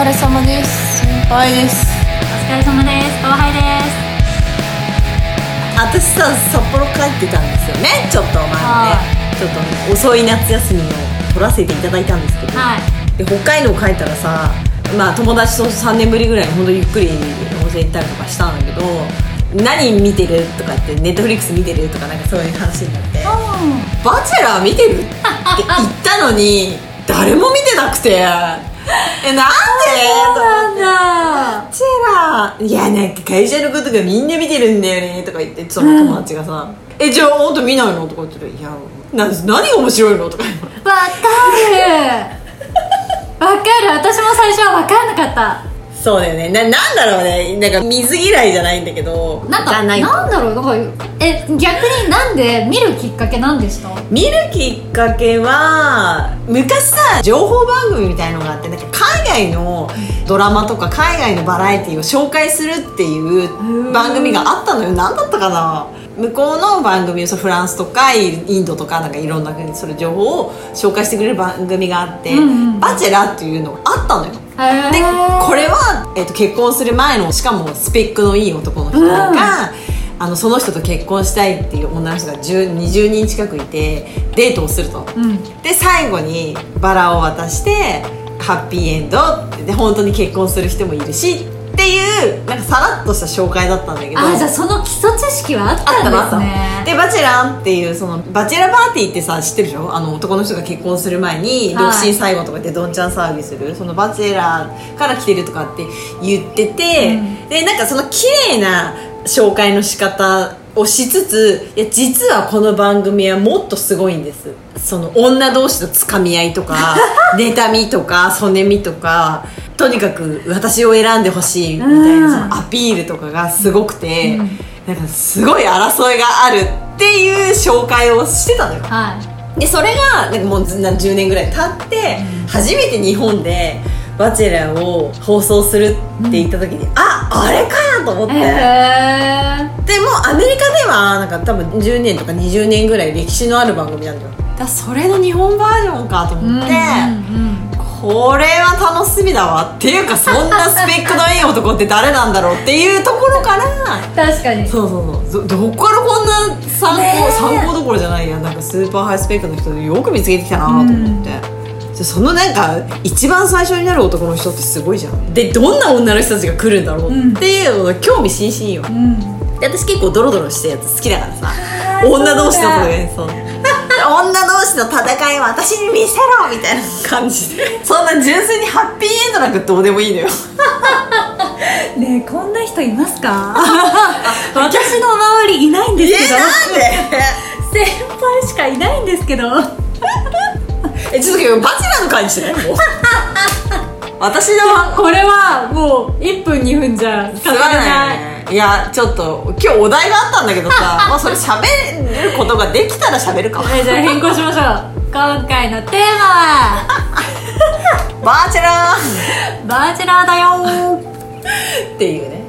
疲れ様です。先輩ですお疲れ様です。後輩です。私さ札幌帰ってたんですよね。ちょっと前はねちょっと遅い夏休みを取らせていただいたんですけど、はい。で北海道帰ったらさまあ友達と3年ぶりぐらいにほんとゆっくり温泉行ったりとかしたんだけど何見てるとかってネットフリックス見てるとかなんかそういう話になって「バチェラー見てる?」って言ったのに誰も見てなくて えなんで？そうなんだ。バチェラーいやなんか会社のことがみんな見てるんだよねとか言ってその友達がさ「えじゃああんた見ないの?」とか言って「いやな何が面白いの?」とかわかる。わかる。私も最初はわかんなかったそうだよね。ななんだろうね。なんか水嫌いじゃないんだけど。なんかじゃない。なんだろう。なんかえ逆になんで見るきっかけなんでした見るきっかけは昔さ情報番組みたいのがあってなんか海外のドラマとか海外のバラエティを紹介するっていう番組があったのよ。何だったかな？向こうの番組をそうフランスとかインドとかなんかいろんなそれ情報を紹介してくれる番組があって「うんうんバチェラー」っていうのがあったのよ。へでこれは、えっと結婚する前のしかもスペックのいい男の人が、あのその人と結婚したいっていう女の人が10 20人近くいてデートをすると、うん。で最後にバラを渡してハッピーエンドで本当に結婚する人もいるしっていうなんかさらっとした紹介だったんだけど。あじゃあその基礎知識はあったんですね。で「バチェラー」っていうそのバチェラーパーティーってさ知ってるでしょ？あの男の人が結婚する前に独はい。身最後とかでどんちゃん騒ぎする、そのバチェラーから来てるとかって言ってて、うん。でなんかその綺麗な紹介の仕方をしつついや実はこの番組はもっとすごいんです。その女同士のつかみ合いとか 妬みとかそねみとかとにかく私を選んでほしいみたいな、うんそのアピールとかがすごくて、うんなんかすごい争いがあるっていう紹介をしてたのよ。はい。でそれがなんかもうずな10年ぐらい経って、初めて日本で「バチェラー」を放送するって言った時に、ああれかと思って、へえでもアメリカではなんか多分10年とか20年ぐらい歴史のある番組なんだよ。だそれの日本バージョンかと思って、これは楽しみだわ。っていうかそんなスペックのいい男って誰なんだろうっていうところから確かに。そうそうそう。どどこからこんな参考、ねえ。参考どころじゃないやなんかスーパーハイスペックの人よく見つけてきたなと思って、じゃそのなんか一番最初になる男の人ってすごいじゃん。でどんな女の人たちが来るんだろうっていうのが興味津々よ、うん。で私結構ドロドロしたやつ好きだからさ。女同士のこれそう女同士の戦いを私に見せろみたいな感じで。そんな純粋にハッピーエンドなんかどうでもいいのよ。ねえこんな人いますか？私の周りいないんですけど。えなんで？先輩しかいないんですけど。えちょっとバチェラーの会にして。ねもう私のこれはもう1分2分じゃすまないねいやちょっと今日お題があったんだけどさ まあそれ喋ることができたら喋るか。はいじゃあ変更しましょう。今回のテーマは？バーチェラバーチェラーだよ。ーっていうね。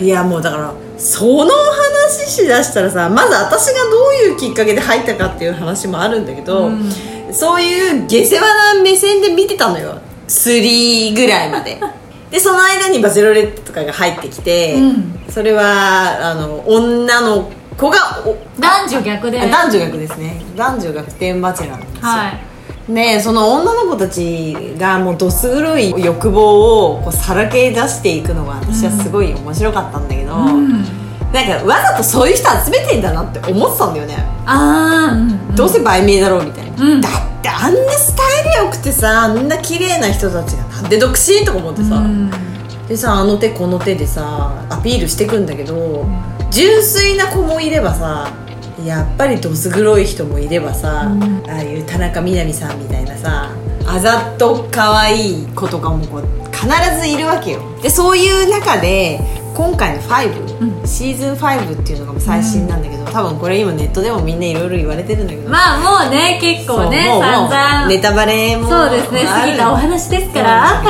いやもうだからその話しだしたらさまず私がどういうきっかけで入ったかっていう話もあるんだけど、うん。そういう下世話な目線で見てたのよ。3ぐらいまででその間にバチェロレッテとかが入ってきて、うん。それはあの女の子がお男女逆で。あ男女逆ですね。男女逆転バチェラーなんですよ、はい。ねその女の子たちがもうどす黒い欲望をこうさらけ出していくのが私はすごい面白かったんだけど、うん。なんかわざとそういう人集めてんだなって思ってたんだよね、ああうん。どうせ売名だろうみたいな、うん。だってあんなスタイル良くてさあんな綺麗な人たちがで独身とか思ってさ、うん。でさあの手この手でさアピールしてくんだけど、純粋な子もいればさやっぱりどす黒い人もいればさ、うん。ああいう田中みな実さんみたいなさあざと可愛い子とかもこう必ずいるわけよ。でそういう中で今回の5、うシーズン5っていうのが最新なんだけど、多分これ今ネットでもみんないろいろ言われてるんだけど。まあもうね結構ね散々。ネタバレもそうですね過ぎたお話ですから。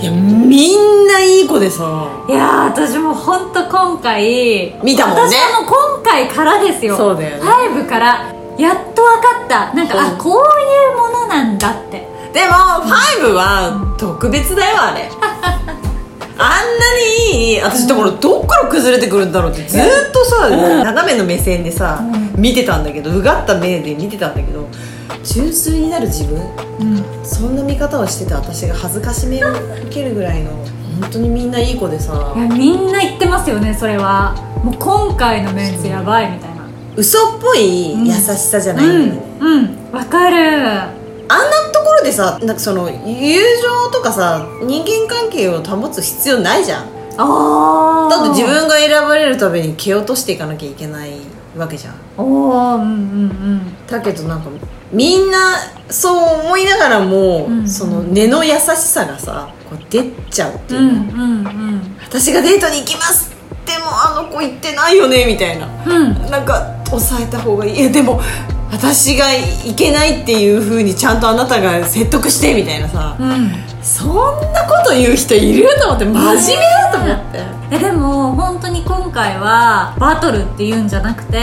いやみんないい子でさ。いやー私も本当今回見たもんね。私はもう今回からですよ。そうだよね。5からやっと分かった。なんかあう。んこういうでも5は特別だよあれ。あんなにいい私だからどっから崩れてくるんだろうってずっとさ、斜めの目線でさ、見てたんだけどうがった目で見てたんだけど純粋になる自分？うん。そんな見方をしてて私が恥ずかしめを受けるぐらいの本当にみんないい子でさ。いやみんな言ってますよねそれは。もう今回のメンツやばいみたいな。嘘っぽい優しさじゃないんだよね、うんうん。わかる。あんなでさなんかその友情とかさ人間関係を保つ必要ないじゃん。ああだって自分が選ばれるために蹴落としていかなきゃいけないわけじゃん。おおうんうんうん。だけどなんかみんなそう思いながらも、うんその根の優しさがさこう出ちゃうっていう。う、んうん私がデートに行きますでもあの子行ってないよねみたいな。うんうん。なんか抑えた方がいい。いやでも私が行けないっていうふうにちゃんとあなたが説得してみたいなさ、うん。そんなこと言う人いると思って真面目だと思って、えでも本当に今回はバトルっていうんじゃなくて、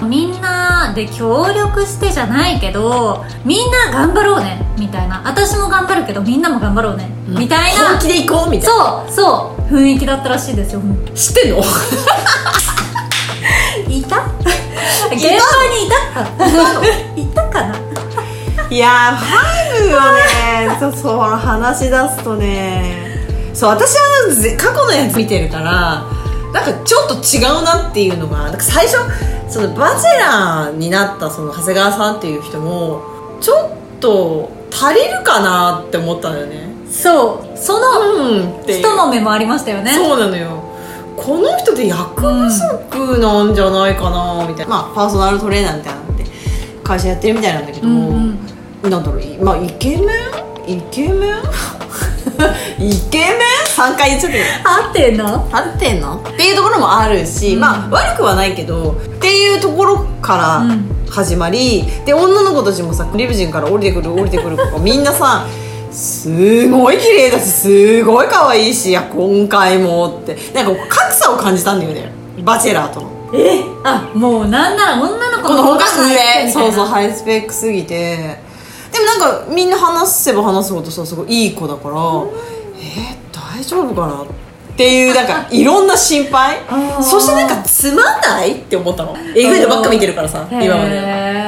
うん。みんなで協力してじゃないけどみんな頑張ろうねみたいな。私も頑張るけどみんんなも頑張ろうね、みたいな。本気で行こうみたいな。そうそう。雰囲気だったらしいですよ知ってんの？いた？現場にいた？いた？かな？いやーファイブをね。そうそう話し出すとね。そう私はぜ過去のやつ見てるからなんかちょっと違うなっていうのがなんか最初そのバチェラーになったその長谷川さんっていう人もちょっと足りるかなって思ったんだよね。そう。そのうんっていう。一もめもありましたよね。そうなのよこの人で役不足なんじゃないかなみたいな、まあパーソナルトレーナーみたいなので会社やってるみたいなんだけど、うん。うんなんだろういまあイケメン？イケメン？イケメン？3回言っちゃったけど合ってんの？合ってんの？っていうところもあるし、うん。まあ悪くはないけどっていうところからうん。始まり、で女の子たちもさリムジンから降りてくる降りてくる子がみんなさすごい綺麗だしすごい可愛いしいや今回もって。なんか格差を感じたんだよね。バチェラーとの。え？あもうなんなら女の子この方がハイスペ上そうそうハイスペックすぎて。でもなんかみんな話せば話すほどさすごいいい子だから、えー、大丈夫かなっていうなんかいろんな心配。そしてなんかつまんないって思ったの。えぐいのばっか見てるからさ今まで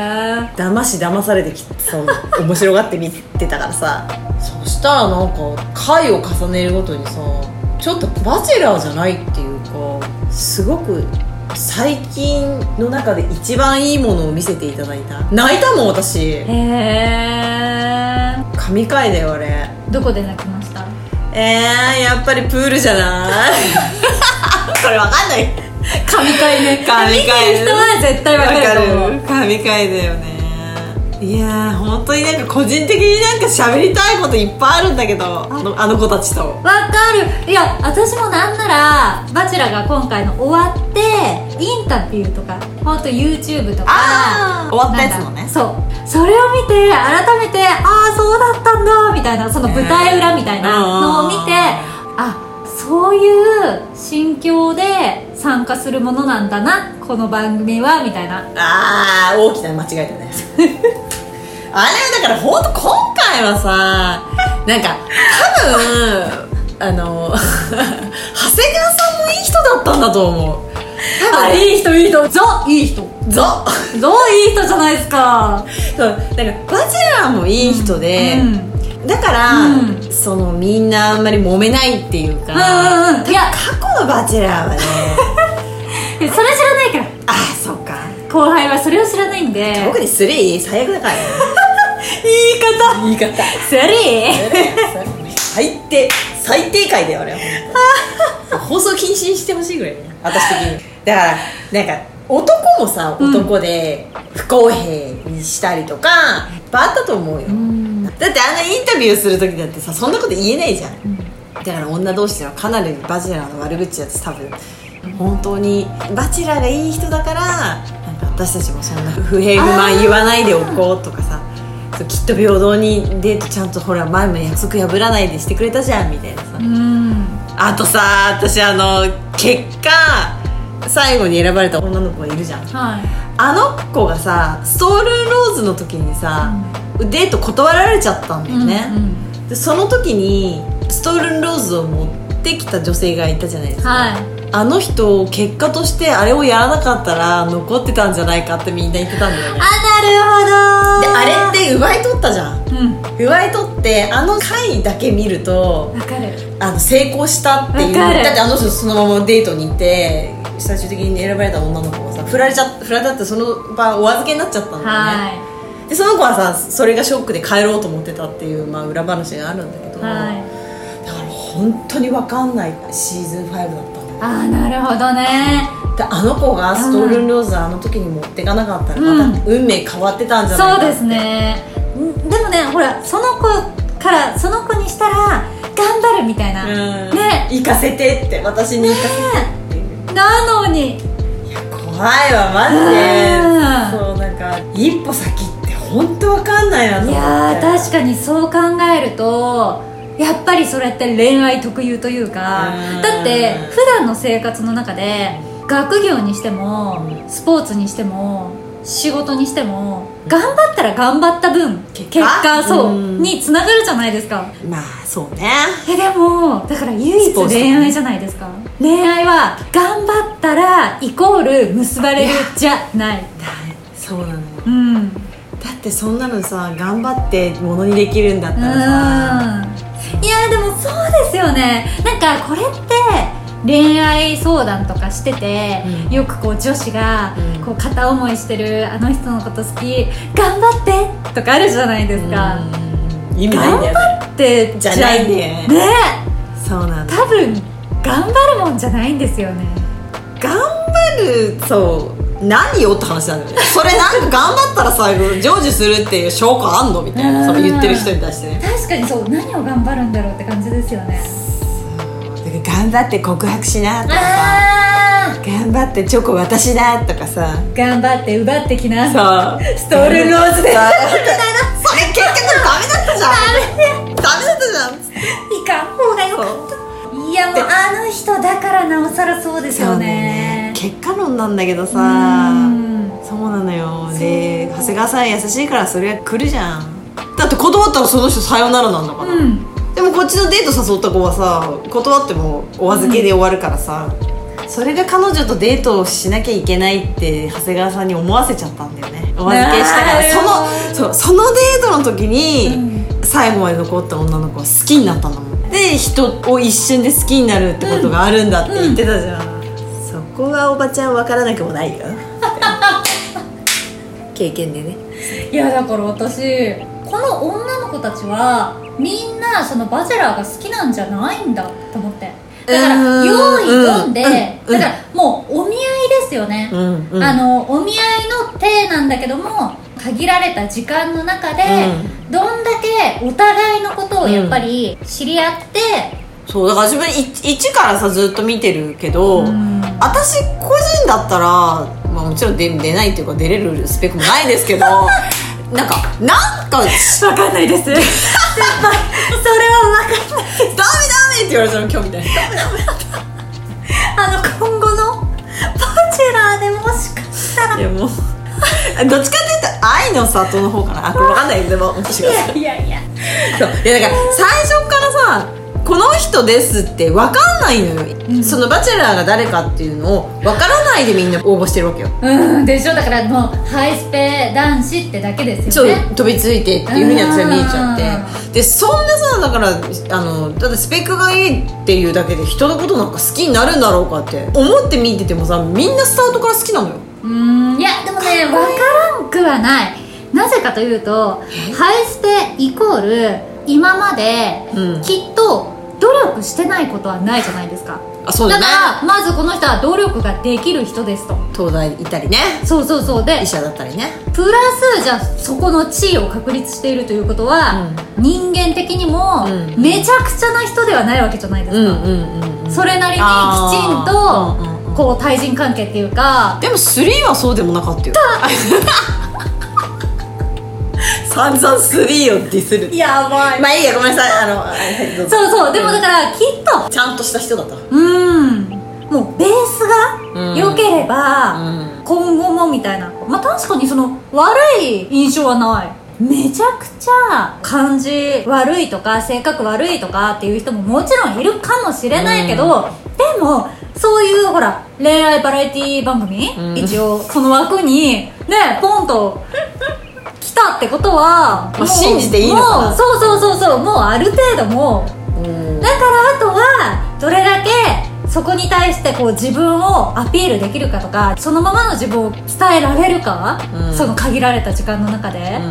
騙し騙されてきてそう面白がって見てたからさ。そしたらなんか回を重ねるごとにさちょっとバチェラーじゃないっていうかすごく最近の中で一番いいものを見せていただいた。泣いたもん私。へえ神回だよあれ。どこで泣きました？えー、やっぱりプールじゃない？これわかんない。神回ね神回。見てる人は絶対わかると思う。神回だよねいやー本当になんか個人的になんか喋りたいこといっぱいあるんだけどあのあの子たちと。わかる。いや私もなんなら「バチェラー」が今回の終わってインタビューとかほんと YouTube とか終わったやつのね。そう。それを見て改めてああそうだったんだみたいなその舞台裏みたいなのを見て、あそういう心境で参加するものなんだなこの番組はみたいな。ああ大きな間違いだね あれだから本当今回はさなんか多分あの 長谷川さんもいい人だったんだと思う。あいい人いい人。ザいい人。ゾザいい人じゃないですか。そう。だからバチェラーもいい人で、うん。だから、うん。そのみんなあんまり揉めないっていうか、うんうんうん。いや。過去のバチェラーはね それ知らないから後輩はそれを知らないんで。特に3最悪だからね。言い方。言い方。スリ最低最低回だよあれは。放送禁止にしてほしいぐらいね。私的に。だからなんか男もさうん。男で不公平にしたりとか、いっぱいあったと思うよ、ん。だってあんなインタビューする時だってさそんなこと言えないじゃん、だから女同士ではかなりバチェラーの悪口やつ多分。本当にバチェラーがいい人だから私たちもそんな不平不満言わないでおこうとかさきっと平等にデートちゃんとほら前も約束破らないでしてくれたじゃんみたいなさ、うん。あとさ私あの結果最後に選ばれた女の子がいるじゃん。はい。あの子がさストールローズの時にさ、デート断られちゃったんだよね、うんうんでその時にストールンローズを持ってきた女性がいたじゃないですか、はいあの人結果としてあれをやらなかったら残ってたんじゃないかってみんな言ってたんだよね。あでなるほど。あれって奪い取ったじゃん。うん。奪い取ってあの回だけ見るとわかる。あの成功したっていう。だってあの人そのままデートに行って最終的に選ばれた女の子がさ振られちゃ振られたってその場お預けになっちゃったんだよね、はでその子はさそれがショックで帰ろうと思ってたっていう、まあ、裏話があるんだけど、いはい。だから本当に分かんないシーズン5だったああなるほどね。であの子がストールンローズあの時に持ってかなかったらうん。また運命変わってたんじゃないかって。そうですね。んでもねほらその子からその子にしたら頑張るみたいな、うん。ね。行かせてって私に行かせてって。いうなのに。いや怖いわマジで。うん。そうなんか一歩先って本当わかんないなと思いって。やー確かにそう考えるとやっぱりそれって恋愛特有というかうん。だって普段の生活の中で学業にしてもスポーツにしても仕事にしても頑張ったら頑張った分結結果果そううん。につながるじゃないですか。まあそうね。えでもだから唯一恋愛じゃないですか。恋愛は頑張ったらイコール結ばれるじゃない。そうなのよ。うん。だってそんなのさ頑張ってものにできるんだったらさうんいやでもそうですよね。なんかこれって恋愛相談とかしてて、うん。よくこう女子がうん。こう片思いしてるあの人のこと好き頑張ってとかあるじゃないですか。うん。意味ないんだよね。ってじゃないね。ね。そうなんだ。多分頑張るもんじゃないんですよね。頑張るそう何よって話なんだよ。ねそれなんか頑張ったらさ成就するっていう証拠あんのみたいなその言ってる人に対してね。確かにそう何を頑張るんだろうって感じですよね。頑張って告白しなとか頑張ってチョコ私だとかさ。ー頑張って奪ってきな。そう。ストールローズで。それ結局ダメだったじゃん。ダメだったじゃん。いかん。方がよかったいやもうあの人だからなおさらそうですよね結果論なんだけどさうん。そうなのよ。で長谷川さん優しいからそれが来るじゃん。だって断ったらその人さよならなんだから、うん。でもこっちのデート誘った子はさ断ってもお預けで終わるからさ、それが彼女とデートをしなきゃいけないって長谷川さんに思わせちゃったんだよね。お預けしたから。そのそうそのデートの時に、最後まで残った女の子は好きになったんだもんで人を一瞬で好きになるってことがあるんだって言ってたじゃん、そこはおばちゃん分からなくもないよ。経験でね。いやだから私この女の子たちはみんなそのバチェラーが好きなんじゃないんだと思って。だからうん用意どんで、うんだからもうお見合いですよね、うんうん。あのお見合いの体なんだけども限られた時間の中で、どんだけお互いのことをやっぱり知り合って、そうだから自分い一からさずっと見てるけど、うん。私個人だったら、まあ、もちろん出出ないっていうか出れるスペックもないですけど なんかなんかダメ分かんないです。先 輩それは分かんないダメって言われたの今日みたいなあの今後のバチェラーでもしかしたら。いやもう。どっちかっていうと愛の里の方かな。あこれ分かんない。でも私がいやいやいや。そう。いやだから最初からさ人ですって分かんないのよ、そのバチェラーが誰かっていうのを分からないでみんな応募してるわけよ。うんでしょ？だからもうハイスペ男子ってだけですそうよね飛びついてっていうふうに私は見えちゃうって。でそんなさだからあのだってスペックがいいっていうだけで人のことなんか好きになるんだろうかって思って見ててもさみんなスタートから好きなのよ。うん。いやでもね分からんくはない。なぜかというとハイスペイコール今までうん。きっと努力してないことはないじゃないですか。あそうだね。からまずこの人は努力ができる人ですと。東大いたりね。そうそうそう。で医者だったりね。プラスじゃあそこの地位を確立しているということは、人間的にもうん。めちゃくちゃな人ではないわけじゃないですか、うんうんうんうんそれなりにきちんとこう対人関係っていうかでも3はそうでもなかったよ 散々3をディスる。やばまあいいやごめんなさい。あのはいはいどうぞ。そうそうでもだからきっとちゃんとした人だった。うん。もうベースうん。が良ければ、うん。今後もみたいな。まあ確かにその悪い印象はない。めちゃくちゃ感じ悪いとか性格悪いとかっていう人ももちろんいるかもしれないけど、でもそういうほら恋愛バラエティ番組、うん。一応その枠にねポンと来たってことはもう信じていいのかな。そうそうそうそうもうある程度もう。うん。だからあとはどれだけそこに対してこう自分をアピールできるかとかそのままの自分を伝えられるか、うん。その限られた時間の中で、うん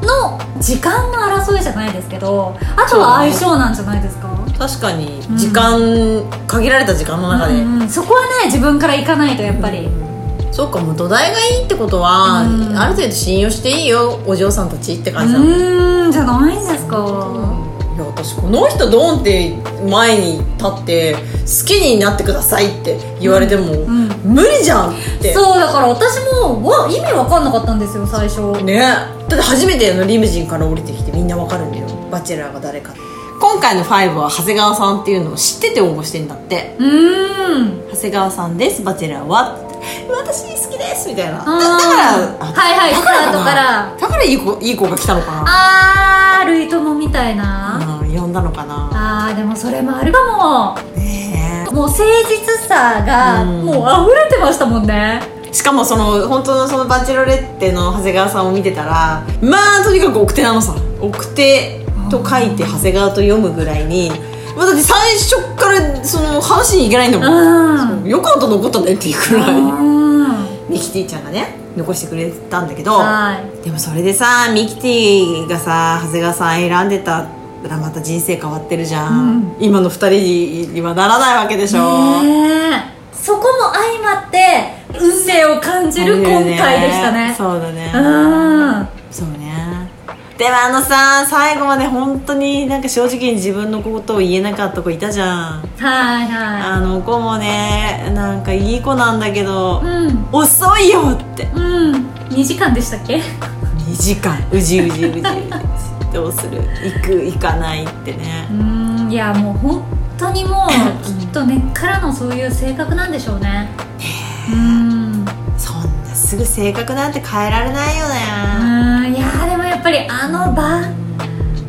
うん。の時間の争いじゃないですけどあとは相性なんじゃないですか？確かに時間、限られた時間の中で、うんうん。そこはね自分から行かないとやっぱり、そうかもう土台がいいってことは、うん。ある程度信用していいよお嬢さんたちって感じなの、うーんじゃないんですか、いや私この人ドンって前に立って好きになってくださいって言われても、ん無理じゃんって。そうだから私もわ意味わかんなかったんですよ最初。ね。だって初めてのリムジンから降りてきてみんなわかるんだよ。バチェラーが誰か今回の5は長谷川さんっていうのを知ってて応募してんだって。うーん。長谷川さんですバチェラーは私好きですみたいな。だからあはいはいスタートからだからいい子いい子が来たのかな。あー類友みたいな、うん呼んだのかな。あーでもそれもあるかねももう誠実さがうん。もう溢れてましたもんね。えしかもその本当のそのバチェロレッテの長谷川さんを見てたらまあとにかく奥手なのさ。奥手と書いて長谷川と読むぐらいにまあだって最初からその話にいけないんだもん。うん。よかった残ったねっていうくらい。うん。ミキティちゃんがね残してくれたんだけどはい。でもそれでさミキティがさ長谷川さん選んでたらまた人生変わってるじゃん、今の二人にはならないわけでしょ、ねえ。そこも相まって運命を感じる今回でしたね。そうだね。うん。そうねでもあのさ最後まで本当になんか正直に自分のことを言えなかった子いたじゃん。はいはあの子もねなんかいい子なんだけどいうん。遅いよって。うん。2時間でしたっけ？2時間。うじうじうじうじどうする？行く行かないってね。うん。いやもう本当にもうきっと根っからのそういう性格なんでしょうね。うん。そんなすぐ性格なんて変えられないよね。うん。いやぱりあの場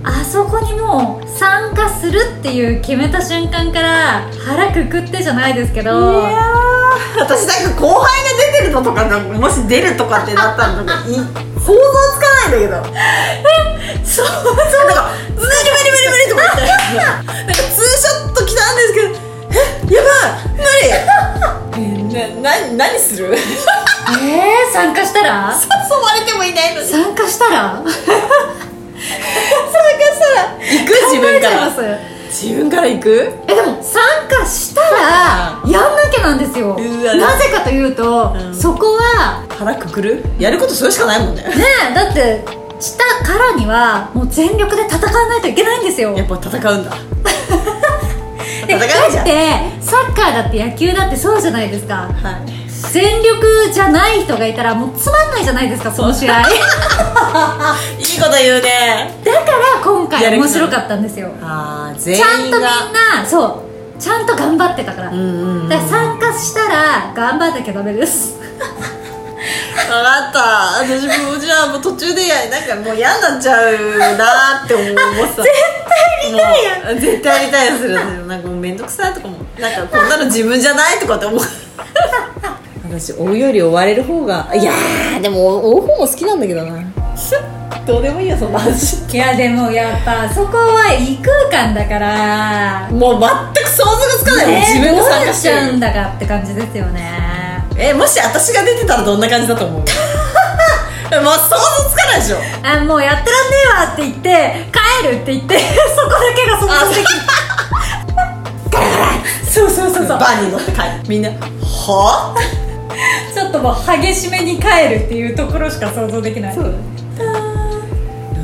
あそこにもう参加するっていう決めた瞬間から腹くくってじゃないですけど。いやー私なんか後輩が出てるのとかがもし出るとかってなったらなんかい想像つかないんだけど。そうなんか「無理無理無理無理」とか言って。なんかツーショット来たんですけど「えやばい。無理!え」なな何する？誘えー、参加したら？われてもいないのに。参加参加したら？したら。行く？自分から。自分から行く？えでも参加したらやんなきゃなんですよ。なぜかというと、うん。そこは腹くくる？やることそれしかないもんね。ねえだってしたからにはもう全力で戦わないといけないんですよ。やっぱ戦うんだ。で戦うじゃん。だってサッカーだって野球だってそうじゃないですか。はい全力じゃない人がいたらもうつまんないじゃないですかその試合。だ かいいこと言うね。ら今やる気回面白かったんですよ。ちゃんとみんなそう。ちゃんと頑張ってたから、うんだから参加したら頑張んなきゃダメです。分かった。私もじゃあもう途中でやなんかもう嫌になっちゃうなって思う思ってた絶対やりたいやん。絶対やりたいやつするなんかもう面倒くさいとかもなんかこんなの自分じゃないとかって思う私追うより追われる方がいやーでも追う方も好きなんだけどな。どうでもいいよそんな話。いやでもやっぱそこは異空間だから。もう全く想像がつかないもん、ね自分が参加してるしちゃうんだかって感じですよね。えもし私が出てたらどんな感じだと思う？え まあ想像つかないでしょ。あもうやってらんねえわって言って帰るって言って そこだけが想像できラガラそうそうそうそう。バンに乗って帰る。みんなは？ちょっともう激しめに帰るっていうところしか想像できない。そう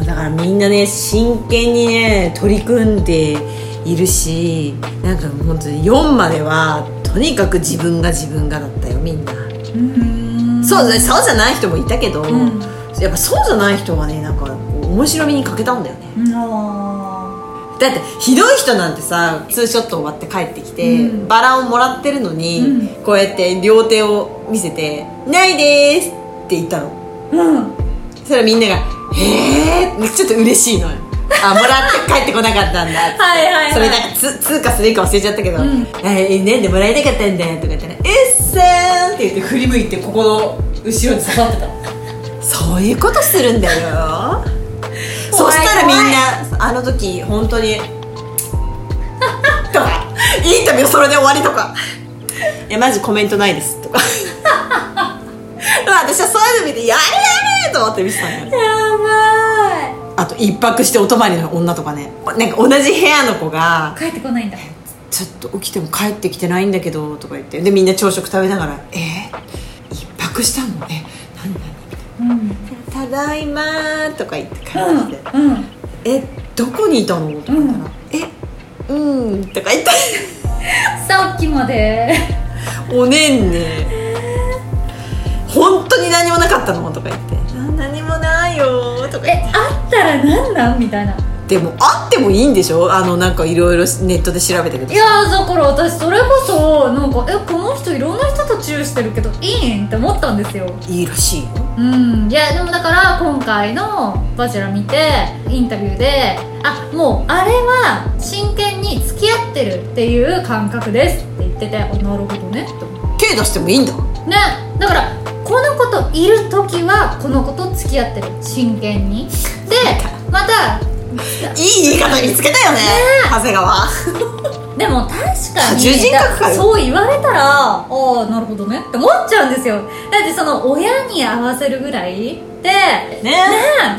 だからみんなね真剣にね取り組んでいるしなんか本当に4まではとにかく自分が自分がだったよみんな、うん。そうそうじゃない人もいたけど、ん。やっぱそうじゃない人はねなんか面白みに欠けたんだよね。あだってひどい人なんてさツーショット終わって帰ってきて、うん。バラをもらってるのに、うん。こうやって両手を見せて「ないです」って言ったの。ーうん。そそれみんなが「へえ」ちょっと嬉しいのよ あもらって帰ってこなかったんだはいはいはい。それなんかつ通貨するか忘れちゃったけど「んえー、ねんでもらいたかったんだ」とか言ったら「うっせーん」って言って振り向いてここの後ろに刺さってた。そういうことするんだよそしたらみんなあの時本当に とかインタビューそれで終わりとか。いやマジコメントないですとか。私はそういうの見てやれやれと思って見てたんだよ。ねやばあと一泊してお泊まりの女とかね。なんか同じ部屋の子がい帰ってこないんだ。ちょっと起きても帰ってきてないんだけどとか言って。でみんな朝食食べながら「えー、一泊したの？え何何?」うんただいまーとか言って感じでうんうん「えどこにいたの?」とか言ったら「えうん」とか言って。さっきまで「おねんね。本当に何もなかったの?」とか言って「あ何もないよ」とか言って。えあったらなんなん？みたいなでもあってもいいんでしょ？あのなんかいろいろネットで調べたけどいやーだから私それこそなんかえこの人いろんな人とチューしてるけどいいんって思ったんですよ。いいらしいよ。うん。いやでもだから今回の「バチェラ」見てインタビューであもうあれは真剣に付き合ってるっていう感覚ですって言っててあなるほどね。って手出してもいいんだ。ね。だからこの子といる時はこの子と付き合ってる。真剣に。でまたいい言い方見つけたよね長谷川。でも確か多に重人格かよ。そう言われたらああなるほどねって思っちゃうんですよ。だってその親に合わせるぐらいでね。ね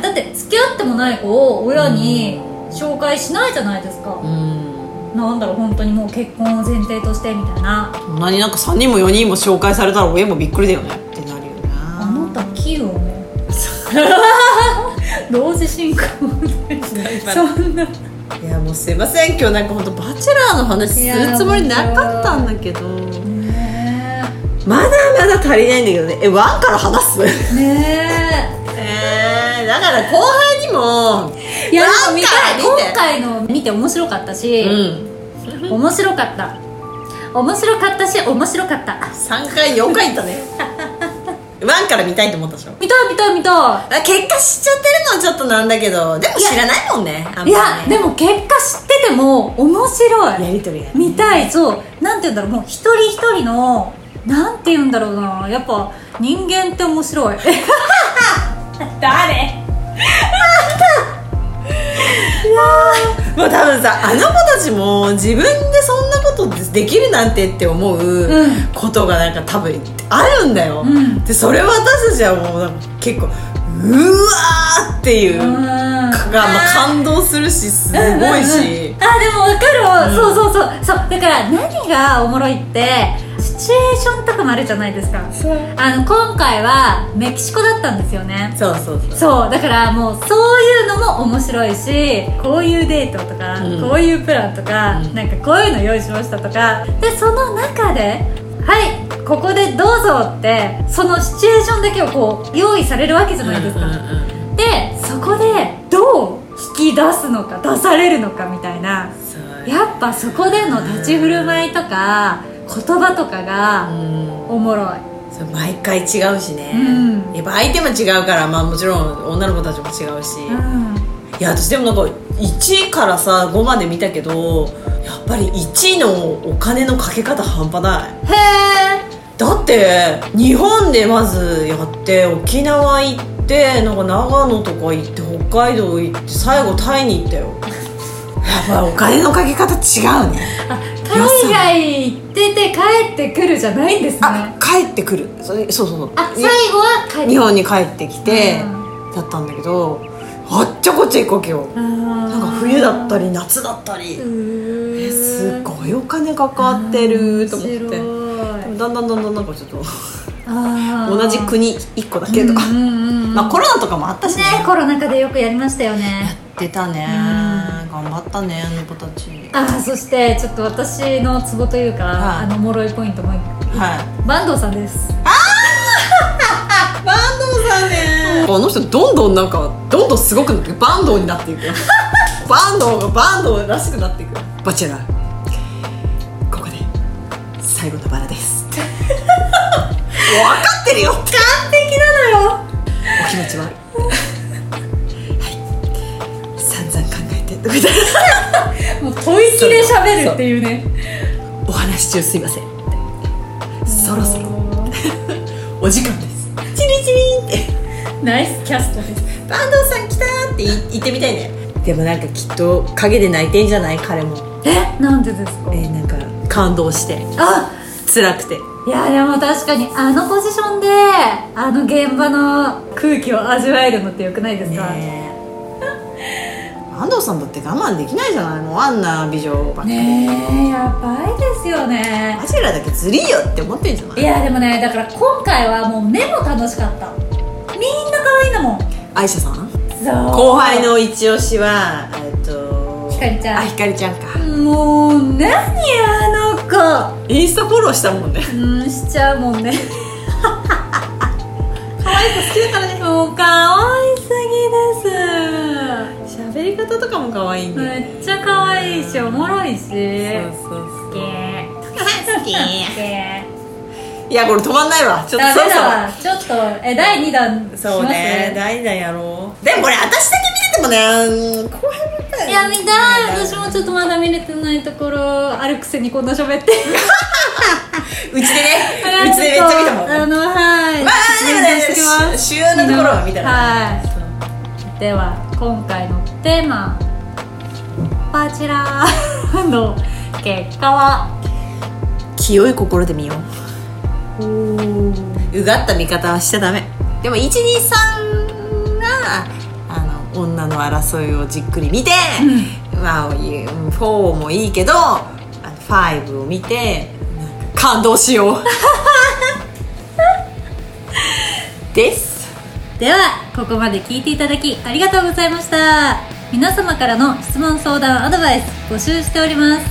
だって付き合ってもない子を親に紹介しないじゃないですか、うん。なんだろう本当にもう結婚を前提としてみたいな。そんなになんか3人も4人も紹介されたら親もびっくりだよね。ってなるよあななた器用ね 同時進行そんないやもうすいません。今日なんか本当バチェラーの話するつもりなかったんだけど。ねまだまだ足りないんだけどね。えワンから話す？えねえ。ー、だから後輩にも。えいやでも見た今回の見て面白かったし、うん。面白かった。面白かったし面白かった。3回4回言ったねワンから見たいと思ったでしょ？見たい見たい見たあ結果知っちゃってるのはちょっとなんだけどでも知らないもんねいいやねでも結果知ってても面白い。やりとりがね。見たいそう。なんて言うんだろうもう一人一人のなんて言うんだろうな。やっぱ人間って面白い。誰？まあ多分さあの子たちも自分でそんなことできるなんてって思ううん。ことがなんか多分あるんだよ、うん。でそれを私たちはもう結構うわーっていうが、うん。まあ、感動するしすごいし、うんうんうん。あでも分かるわ、そうそうそう。そう。だから何がおもろいってシチュエーションとかもあるじゃないですか。あの今回はメキシコだったんですよね。そうそうそう。そうだからもうそういうのも面白いしこういうデートとか、うん。こういうプランとか、うん。なんかこういうの用意しましたとか。でその中ではいここでどうぞってそのシチュエーションだけをこう用意されるわけじゃないですか、でそこでどう引き出すのか出されるのかみたいな。やっぱそこでの立ち振る舞いとか言葉とかがうん。おもろい。そう毎回違うしね、うん。やっぱ相手も違うから、まあ、もちろん女の子たちも違うし、うん。いや私でもなんか1からさ5まで見たけどやっぱり1のお金のかけ方半端ない。へえ。だって日本でまずやって沖縄行ってなんか長野とか行って北海道行って最後タイに行ったよやっぱお金のかけ方違うね。あ海外行ってて帰ってくるじゃないんですね。あ帰ってくる。それそうそうそう。あ最後は帰って日本に帰ってきてうだったんだけどあっちゃこっちゃ行くわけよ。ななんか冬だったり夏だったり。えすごいお金かかってると思って。だんだんだんだんなんかちょっと同じ国1個だけど、うんうんうんまあコロナとかもあったしね。ねコロナ禍でよくやりましたよやねってたね。う頑張ったねあの子たち。あそしてちょっと私のツボというか、はい。あのおもろいポイントもはい。坂東さんです。バンドさんねあの人どんどんなんかどんどんすごくなっていく。バンドになっていく。よバンドがバンドらしくなっていく。バチェラーここで最後のバラです。分かってるよ完璧なのよ。お気持ちは？とか もう吐息で喋るっていうね。お話し中すいません。そろそろ。お時間です。チリチリンって。ナイスキャストです。坂東さん来たーって言言ってみたいね。でもなんかきっと陰で泣いてんじゃない？彼も。え？なんでですか？えーなんか感動して。あ！辛くて。いやでも確かにあのポジションであの現場の空気を味わえるのってよくないですか？ねえ安藤さんだって我慢できないじゃない。のあんな美女ばっかり。ねえやばいですよね。アジェラだけずりーよって思ってんじゃない？いやでもねだから今回はもう目も楽しかった。みんな可愛いんだもん。アイシャさん？そう。後輩の一押しはえっとひかりちゃん。あひかりちゃんか。もう何あの子。インスタフォローしたもんね。うんしちゃうもんね。可愛い子好きだからね。もう可愛すぎです喋り方とかも可愛いんでめっちゃ可愛いしおもろいし。そうそう好き好き。好き。いやこれ止まんないわ。ちょっとそうそうちょっとえ第2弾そうね。代々やろう。でもこれ私だけ見ててもねうん後輩もいや見たい。私もちょっとまだ見れてないところあるくせにこんな喋って。うちでね。うちでめっちゃ見たもん。あのはい。まあでもね主要なところは見たら。はいでは今回のテーマこちらの結果は？清い心で見よう。うがった見方はしちゃダメ。でも123があの女の争いをじっくり見て、まあ4もいいけどあの5を見て感動しよう。ですではここまで聞いていただきありがとうございました。皆様からの質問相談アドバイス募集しております。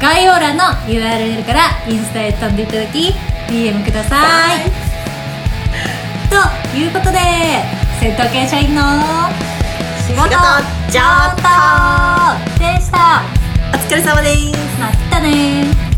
概要欄の URL からインスタへ飛んでいただき DM ください。ということで戦闘系社員の仕事仕事上等でしたお疲れ様ですまたね